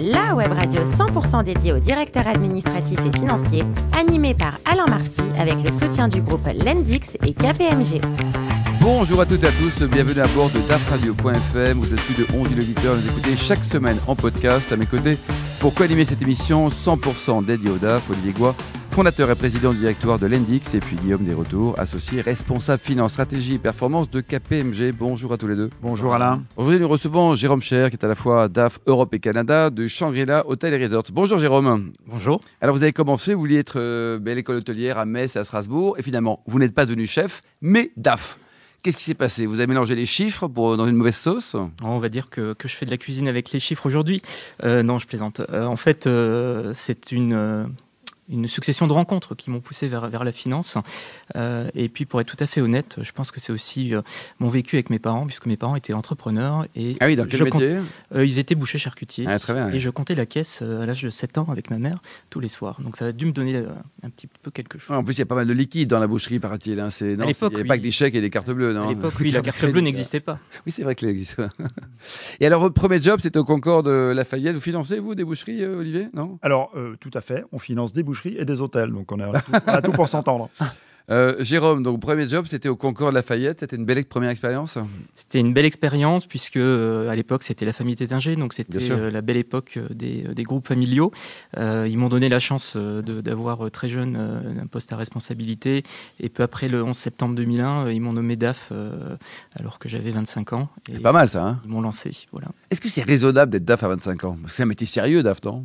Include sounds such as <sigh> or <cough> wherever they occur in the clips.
la web radio 100% dédiée aux directeurs administratifs et financiers, animée par Alain Marty avec le soutien du groupe Lendix et KPMG. Bonjour à toutes et à tous, bienvenue à bord de dafradio.fm. Vous êtes plus de 11 000 auditeurs, nous écoutez chaque semaine en podcast. À mes côtés, pour co-animer cette émission 100% dédiée au DAF, Olivier Goua, fondateur et président du directoire de l'Endix, et puis Guillaume Desretours, associé responsable finance, stratégie et performance de KPMG. Bonjour à tous les deux. Bonjour Alain. Aujourd'hui, nous recevons Jérôme Cher, qui est à la fois DAF Europe et Canada de Shangri-La Hotel et Resorts. Bonjour Jérôme. Bonjour. Alors vous avez commencé, vous vouliez être euh, belle école hôtelière à Metz et à Strasbourg, et finalement, vous n'êtes pas devenu chef, mais DAF. Qu'est-ce qui s'est passé? Vous avez mélangé les chiffres pour, dans une mauvaise sauce? On va dire que, que, je fais de la cuisine avec les chiffres aujourd'hui. Euh, non, je plaisante. Euh, en fait, euh, c'est une euh, une succession de rencontres qui m'ont poussé vers, vers la finance. Euh, et puis, pour être tout à fait honnête, je pense que c'est aussi euh, mon vécu avec mes parents, puisque mes parents étaient entrepreneurs. Et ah oui, dans quel métier? Euh, Ils étaient bouchers charcutiers. Ah, très bien, et je comptais la caisse euh, à l'âge de 7 ans avec ma mère tous les soirs. Donc, ça a dû me donner euh, un petit peu quelque chose. Ouais, en plus, il y a pas mal de liquide dans la boucherie, paraît-il. Hein. C'est- non, À l'époque, Il n'y avait oui. pas que des chèques et des cartes bleues. Non? À l'époque, oui, la carte bleue n'existait pas. Oui, c'est vrai que l'existe. <laughs> Et alors, votre premier job, c'était au Concorde de Lafayette. Vous financez, vous, des boucheries, euh, Olivier? Non? Alors, euh, tout à fait, on finance des boucheries et des hôtels, donc on a tout, on a tout pour s'entendre. <laughs> Euh, Jérôme, donc, premier job, c'était au Concorde de Lafayette. C'était une belle première expérience? C'était une belle expérience puisque euh, à l'époque c'était la famille Tétinger, donc c'était euh, la belle époque euh, des, des groupes familiaux. Euh, ils m'ont donné la chance euh, d'avoir euh, très jeune euh, un poste à responsabilité et peu après le 11 septembre 2001, euh, ils m'ont nommé DAF euh, alors que j'avais 25 ans C'est pas mal, ça. Hein ils m'ont lancé. Voilà. Est-ce que c'est raisonnable d'être DAF à 25 ans? Parce que c'est un métier sérieux, DAF, non?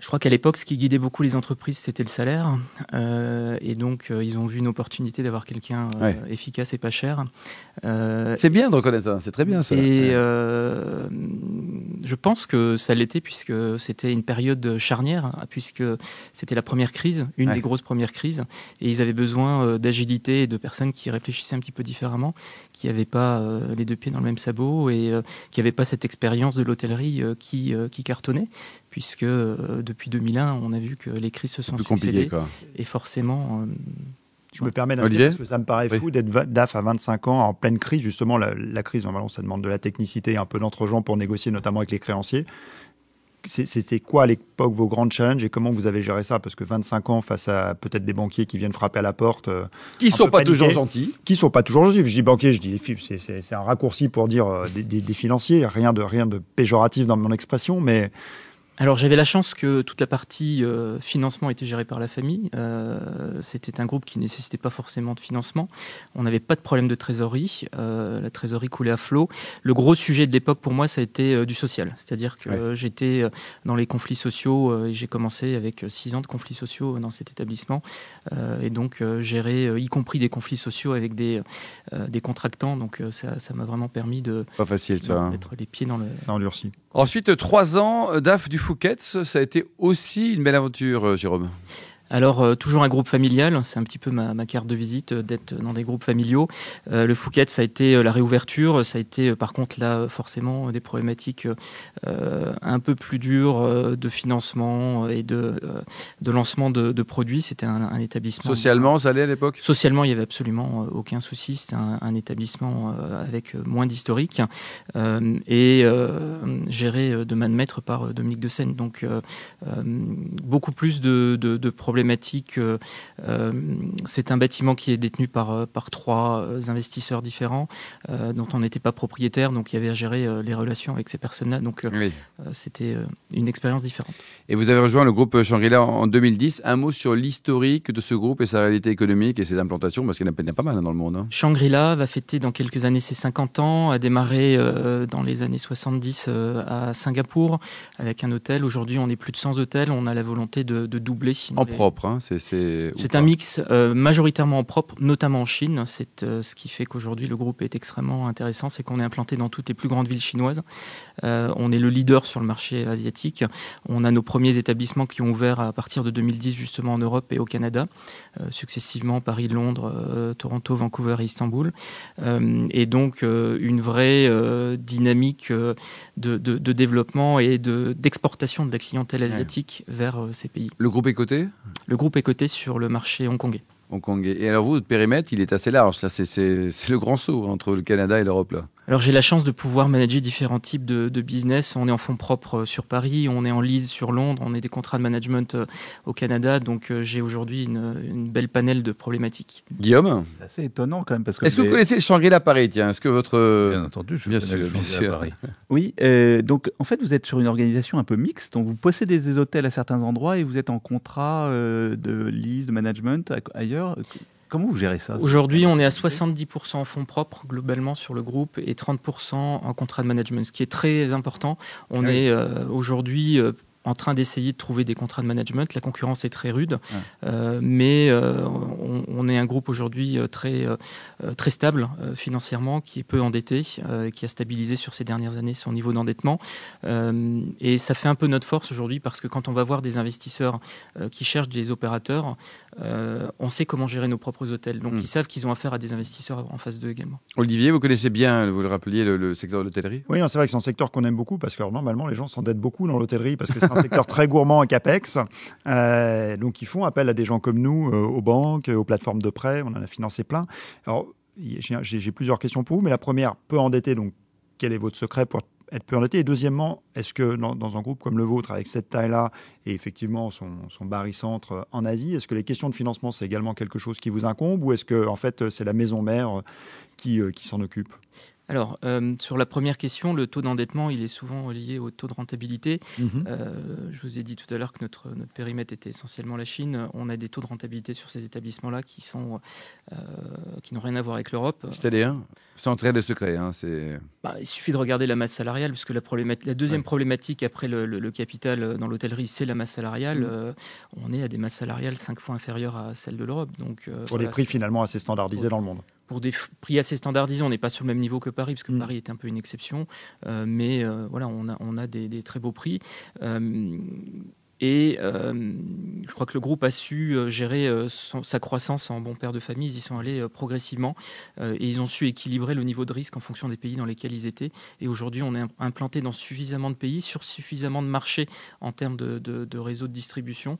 Je crois qu'à l'époque, ce qui guidait beaucoup les entreprises, c'était le salaire. Euh, et donc, euh, ils ont vu une opportunité d'avoir quelqu'un euh, Ouais. efficace et pas cher. C'est bien de reconnaître ça. C'est très bien, ça. Et je pense que ça l'était puisque c'était une période charnière, puisque c'était la première crise, une Ouais. des grosses premières crises, et ils avaient besoin euh, d'agilité et de personnes qui réfléchissaient un petit peu différemment, qui n'avaient pas euh, les deux pieds dans le même sabot et euh, qui n'avaient pas cette expérience de l'hôtellerie qui, qui cartonnait, puisque euh, depuis 2001, on a vu que les crises se sont succédées quoi. et forcément. euh, Je me permets d'insister parce que ça me paraît Oui. fou d'être DAF à 25 ans en pleine crise. Justement, la, la crise, normalement, ça demande de la technicité et un peu d'entre-gens pour négocier, notamment avec les créanciers. C'était quoi à l'époque vos grands challenges et comment vous avez géré ça? Parce que 25 ans face à peut-être des banquiers qui viennent frapper à la porte, euh, Qui sont pas toujours gentils. qui sont pas toujours gentils. Je dis banquier, je dis c'est- un raccourci pour dire euh, des, des- des financiers, rien de, rien de péjoratif dans mon expression, mais Alors j'avais la chance que toute la partie euh, financement était gérée par la famille. Euh, C'était un groupe qui nécessitait pas forcément de financement. On n'avait pas de problème de trésorerie. Euh, la trésorerie coulait à flot. Le gros sujet de l'époque pour moi, ça a été euh, du social. C'est-à-dire que Ouais. j'étais dans les conflits sociaux euh, et j'ai commencé avec six ans de conflits sociaux dans cet établissement. Euh, et donc euh, gérer, euh, y compris des conflits sociaux avec des, euh, des contractants. Donc euh, ça ça m'a vraiment permis de Pas facile, ça. hein. mettre les pieds dans le, ça endurcit. Ensuite, trois ans DAF du Fouquet. Ça a été aussi une belle aventure, euh, Jérôme? Alors, euh, toujours un groupe familial, c'est un petit peu ma, ma carte de visite euh, d'être dans des groupes familiaux. Euh, le Fouquet, ça a été la réouverture, ça a été par contre là forcément des problématiques un peu plus dures de financement et de, de lancement de, de produits. C'était un, un établissement. Socialement, ça allait à l'époque? Socialement, il n'y avait absolument aucun souci. C'était un, un établissement avec moins d'historique et géré de main de maître par Dominique de Seine. Donc, beaucoup plus de, de- de problématiques. Euh, euh, C'est un bâtiment qui est détenu par, euh, par trois investisseurs différents dont on n'était pas propriétaire. Donc, il y avait à gérer les relations avec ces personnes-là. Donc, Oui. c'était une expérience différente. Et vous avez rejoint le groupe Shangri-La en 2010. Un mot sur l'historique de ce groupe et sa réalité économique et ses implantations, parce qu'il y en a- pas mal hein, dans le monde. hein. Shangri-La va fêter dans quelques années ses 50 ans, a démarré euh, dans les années 70 euh, à Singapour avec un hôtel. Aujourd'hui, on est plus de 100 hôtels. On a la volonté de, de doubler. En les- propre, hein, c'est. Un mix euh, majoritairement en propre, notamment en Chine. C'est euh, ce qui fait qu'aujourd'hui le groupe est extrêmement intéressant, c'est qu'on est implanté dans toutes les plus grandes villes chinoises. Euh, on est le leader sur le marché asiatique. On a nos premiers établissements qui ont ouvert à partir de 2010 justement en Europe et au Canada, euh, successivement Paris, Londres, euh, Toronto, Vancouver et Istanbul. Euh, et donc euh, une vraie euh, dynamique de, de- de développement et de- d'exportation de, la clientèle asiatique vers euh, ces pays. Le groupe est coté? Le groupe est coté sur le marché hongkongais. Hong Kong. Et alors vous, votre périmètre, il est assez large. C'est le grand saut entre le Canada et l'Europe là. Alors j'ai la chance de pouvoir manager différents types de, business. On est en fonds propres sur Paris, on est en lease sur Londres, on est des contrats de management au Canada. Donc j'ai aujourd'hui une, belle panel de problématiques. Guillaume C'est assez étonnant quand même. parce que Est-ce que vous connaissez le Shangri-La Paris Tiens, est-ce que votre... Bien entendu, je bien sûr, le bien Paris. <laughs> Oui, euh, donc en fait vous êtes sur une organisation un peu mixte. Donc vous possédez des hôtels à certains endroits et vous êtes en contrat euh, de lease, de management ailleurs. Comment vous gérez ça Aujourd'hui, on est à 70% en fonds propres globalement sur le groupe et 30% en contrat de management, ce qui est très important. On ah est euh, aujourd'hui euh, en train d'essayer de trouver des contrats de management. La concurrence est très rude, euh, mais euh, on, est un groupe aujourd'hui euh, très, très stable financièrement, qui est peu endetté, qui a stabilisé sur ces dernières années son niveau d'endettement. et ça fait un peu notre force aujourd'hui parce que quand on va voir des investisseurs qui cherchent des opérateurs, on sait comment gérer nos propres hôtels. Donc hmm. ils savent qu'ils ont affaire à des investisseurs en phase 2 également. Olivier, vous connaissez bien, vous le rappeliez, le, secteur de l'hôtellerie? Oui, c'est vrai que c'est un secteur qu'on aime beaucoup parce que normalement les gens s'endettent beaucoup dans l'hôtellerie parce que un secteur très gourmand en CAPEX. Euh, donc, ils font appel à des gens comme nous, euh, aux banques, aux plateformes de prêt. On en a financé plein. Alors, j'ai plusieurs questions pour vous, mais la première, peu endetté, donc quel est votre secret pour être peu endetté? Et deuxièmement, est-ce que dans, un groupe comme le vôtre, avec cette taille-là, et effectivement son, son centre en Asie, est-ce que les questions de financement, c'est également quelque chose qui vous incombe ou est-ce que en fait, c'est la maison mère qui, euh, qui s'en occupe? Alors, euh, sur la première question, le taux d'endettement, il est souvent lié au taux de rentabilité. Mhm. Euh, je vous ai dit tout à l'heure que notre, notre périmètre était essentiellement la Chine. On a des taux de rentabilité sur ces établissements-là qui sont euh, qui n'ont rien à voir avec l'Europe. C'est-à-dire Sans entrer de secret. Hein, bah, il suffit de regarder la masse salariale, puisque la, la deuxième problématique après le, capital dans l'hôtellerie, c'est la masse salariale. Mhm. on est à des masses salariales cinq fois inférieures à celles de l'Europe. Donc, Pour des prix finalement assez standardisés dans le monde pour des prix assez standardisés, on n'est pas sur le même niveau que Paris, parce que mm. Paris est un peu une exception. Euh, mais euh, voilà, on a, on a des, très beaux prix. Euh, et je crois que le groupe a su gérer sa croissance en bon père de famille. Ils y sont allés progressivement et ils ont su équilibrer le niveau de risque en fonction des pays dans lesquels ils étaient. Et aujourd'hui, on est implanté dans suffisamment de pays, sur suffisamment de marchés en termes de, de, de réseau de distribution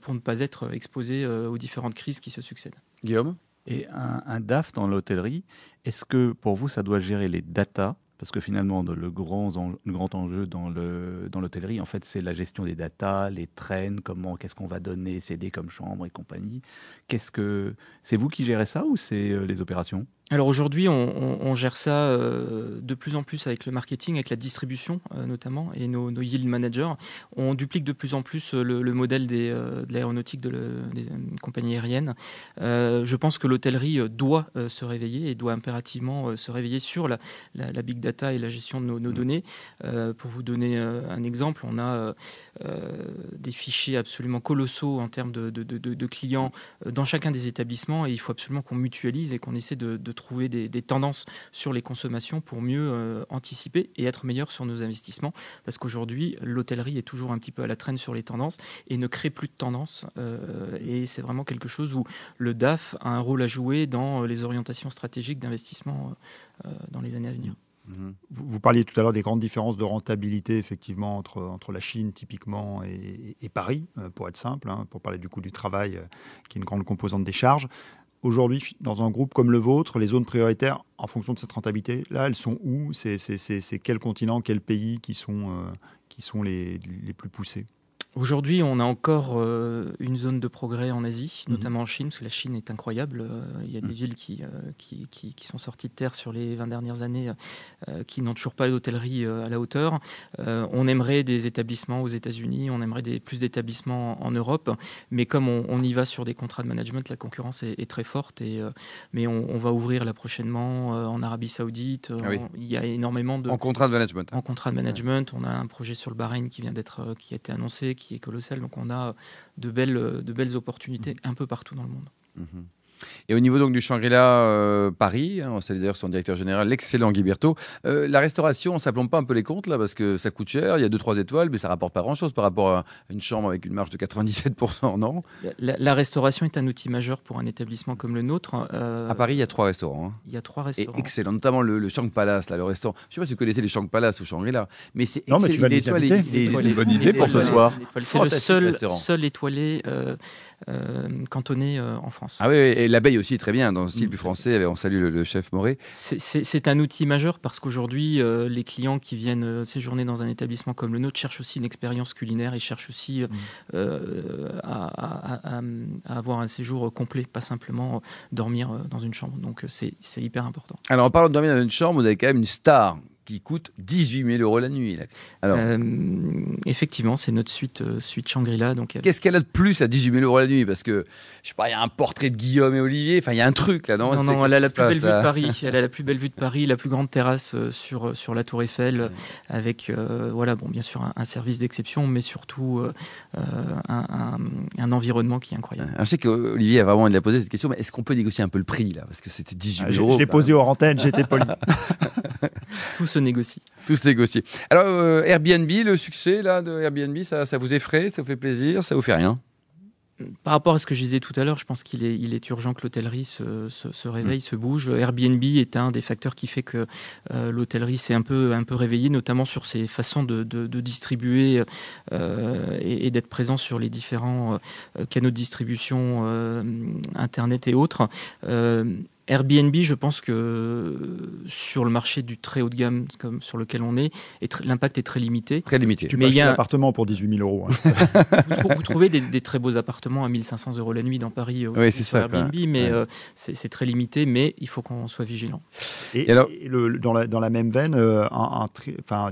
pour ne pas être exposé aux différentes crises qui se succèdent. Guillaume? Et un, DAF dans l'hôtellerie, est-ce que pour vous, ça doit gérer les datas? Parce que finalement, le grand, le grand enjeu dans l'hôtellerie, dans en fait, c'est la gestion des datas, les trains, comment, qu'est-ce qu'on va donner, céder comme chambre et compagnie. Qu'est-ce que c'est vous qui gérez ça ou c'est euh, les opérations? Alors aujourd'hui, on, gère ça euh, de plus en plus avec le marketing, avec la distribution euh, notamment, et nos, yield managers. On duplique de plus en plus euh, le, modèle des, de l'aéronautique de des compagnies aériennes. je pense que l'hôtellerie doit se réveiller et doit impérativement se réveiller sur la, big data et la gestion de nos, mmh. données. pour vous donner un exemple, on a des fichiers absolument colossaux en termes de, de, clients dans chacun des établissements et il faut absolument qu'on mutualise et qu'on essaie de trouver des, tendances sur les consommations pour mieux euh, anticiper et être meilleur sur nos investissements. Parce qu'aujourd'hui, l'hôtellerie est toujours un petit peu à la traîne sur les tendances et ne crée plus de tendances. Euh, et c'est vraiment quelque chose où le DAF a un rôle à jouer dans les orientations stratégiques d'investissement euh, dans les années à venir. Mmh. Vous, parliez tout à l'heure des grandes différences de rentabilité, effectivement, entre, entre la Chine, typiquement, et, Paris, pour être simple, hein, pour parler du coût du travail, qui est une grande composante des charges. Aujourd'hui, dans un groupe comme le vôtre, les zones prioritaires, en fonction de cette rentabilité, là, elles sont où? C'est quel continent, quels pays qui sont, euh, les plus poussés? Aujourd'hui, on a encore euh, une zone de progrès en Asie, mhm. notamment en Chine, parce que la Chine est incroyable. Euh, il y a des mhm. villes qui, euh, qui, qui, sont sorties de terre sur les 20 dernières années qui n'ont toujours pas d'hôtellerie à la hauteur. on aimerait des établissements aux États-Unis, on aimerait des, plus d'établissements en, Europe, mais comme on, y va sur des contrats de management, la concurrence est, très forte. Et, mais on, va ouvrir là prochainement en Arabie Saoudite. Ah il y a énormément de. En contrat de management. En contrat de management. On a un projet sur le Bahreïn qui vient d'être qui a été annoncé qui est colossal. Donc on a de belles, de belles opportunités mmh. un peu partout dans le monde. Mmh. Et au niveau donc du Shangri-La euh, Paris, hein, on salue d'ailleurs son directeur général, l'excellent Guy Berthaud, euh, la restauration, ça plombe pas un peu les comptes là parce que ça coûte cher, il y a 2-3 étoiles, mais ça rapporte pas grand-chose par rapport à une chambre avec une marge de 97%, non? La, restauration est un outil majeur pour un établissement comme le nôtre. Euh, à Paris, il y a trois restaurants. Hein. Il y a trois restaurants. Et excellent, notamment le, le Shang Palace, là, le restaurant. Je sais pas si vous connaissez les Shang Palace ou Shangri-La, mais c'est excellent. Mais tu vas c'est une bonne idée pour ce soir. C'est le seul, seul étoilé cantonné en France. Ah oui, et Et l'abeille aussi très bien, dans le style plus français. On salue le, chef Moré. C'est un outil majeur parce qu'aujourd'hui, euh, les clients qui viennent euh, séjourner dans un établissement comme le nôtre cherchent aussi une expérience culinaire et cherchent aussi euh, mm. à, avoir un séjour complet, pas simplement dormir dans une chambre. Donc c'est hyper important. Alors en parlant de dormir dans une chambre, vous avez quand même une star qui coûte 18 000 euros la nuit. Alors, euh, effectivement, c'est notre suite, euh, suite Shangri-La. Donc, euh, Qu'est-ce qu'elle a de plus à 18 000 euros la nuit? Parce que, je sais pas, il y a un portrait de Guillaume et Olivier, enfin, il y a un truc là, non? Non, non, elle a la plus belle vue de Paris. <laughs> Elle a la plus belle vue de Paris, la plus grande terrasse sur, sur la Tour Eiffel, avec, voilà, bon, bien sûr, un, service d'exception, mais surtout un, un, environnement qui est incroyable. je sais qu'Olivier a vraiment envie de la poser cette question, mais est-ce qu'on peut négocier un peu le prix là? Parce que c'était 18 000 euros. Je l'ai posé hors antenne, j'étais poli. <laughs> <laughs> Tout se négocie. Tout se négocie. Alors, euh, Airbnb, le succès là, de Airbnb, ça, ça vous effraie, ça vous fait plaisir, ça vous fait rien? Par rapport à ce que je disais tout à l'heure, je pense qu'il est, il est urgent que l'hôtellerie se, se, réveille, se bouge. Airbnb est un des facteurs qui fait que euh, l'hôtellerie s'est un peu, un peu réveillée, notamment sur ses façons de, de, distribuer euh, et, d'être présent sur les différents canaux de distribution, Internet et autres. Airbnb, je pense que sur le marché du très haut de gamme, comme sur lequel on est, l'impact est très limité. Très limité. Tu mais a un appartement pour 18 000 euros. Hein. <laughs> vous, trouvez des, très beaux appartements à 1500 euros la nuit dans Paris euh, oui, ça, Airbnb, mais euh, c'est très limité, mais il faut qu'on soit vigilant. Et, alors, le, dans, la, dans, la, même veine, euh, un, enfin,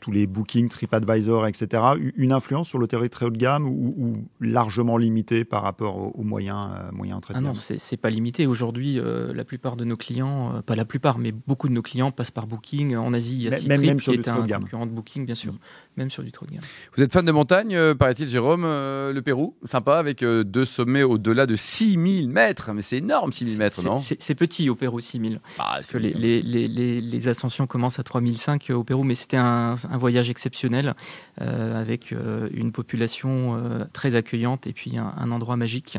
tous les bookings, TripAdvisor, etc., une influence sur l'hôtellerie très haut de gamme ou, largement limitée par rapport aux, moyens, moyens très Ah non, c'est pas limité. Aujourd'hui, euh, la plupart de nos clients, euh, pas la plupart, mais beaucoup de nos clients passent par Booking. En Asie, il y a Citrip, même, qui est un concurrent de Booking, bien sûr, même sur du trop de gamme. Vous êtes fan de montagne, euh, paraît-il, Jérôme Le Pérou, sympa, avec deux sommets au-delà de 6000 mètres. Mais c'est énorme, 6000 mètres, non? C'est petit au Pérou, 6000. Ah, parce que les, les, les, ascensions commencent à 3005 au Pérou, mais c'était un, voyage exceptionnel avec une population très accueillante et puis un endroit magique.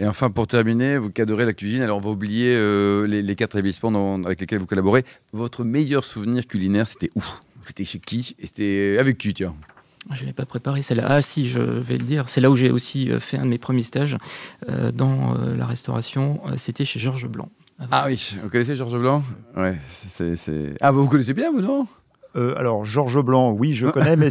Et enfin, pour terminer, vous cadrez la cuisine. Alors, on va oublier euh, les, quatre établissements avec lesquels vous collaborez. Votre meilleur souvenir culinaire, c'était où? C'était chez qui? Et c'était avec qui, tiens? Je ne l'ai pas préparé, c'est là. Ah si, je vais le dire. C'est là où j'ai aussi euh, fait un de mes premiers stages euh, dans la restauration. C'était chez Georges Blanc. Ah oui, vous connaissez Georges Blanc? Ouais, c'est... Ah, vous connaissez bien, vous, non? Euh, alors, Georges Blanc, oui, je <laughs> connais, mais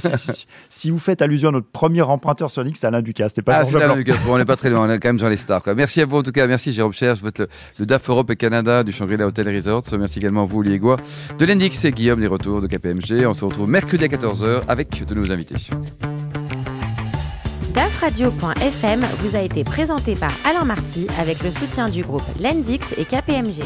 si, vous faites allusion à notre premier emprunteur sur c'est Alain Ducasse. C'était pas ah, Georges Blanc. Alain Ducasse. Bon, on n'est pas très loin, on est quand même dans les stars. Quoi. Merci à vous, en tout cas. Merci, Jérôme Cherche, vous êtes le, DAF Europe et Canada du Shangri-La Hotel Resorts. Merci également à vous, Olivier Goua, de l'Endix et Guillaume des retours de KPMG. On se retrouve mercredi à 14h avec de nouveaux invités. DAFradio.fm vous a été présenté par Alain Marty avec le soutien du groupe Lendix et KPMG.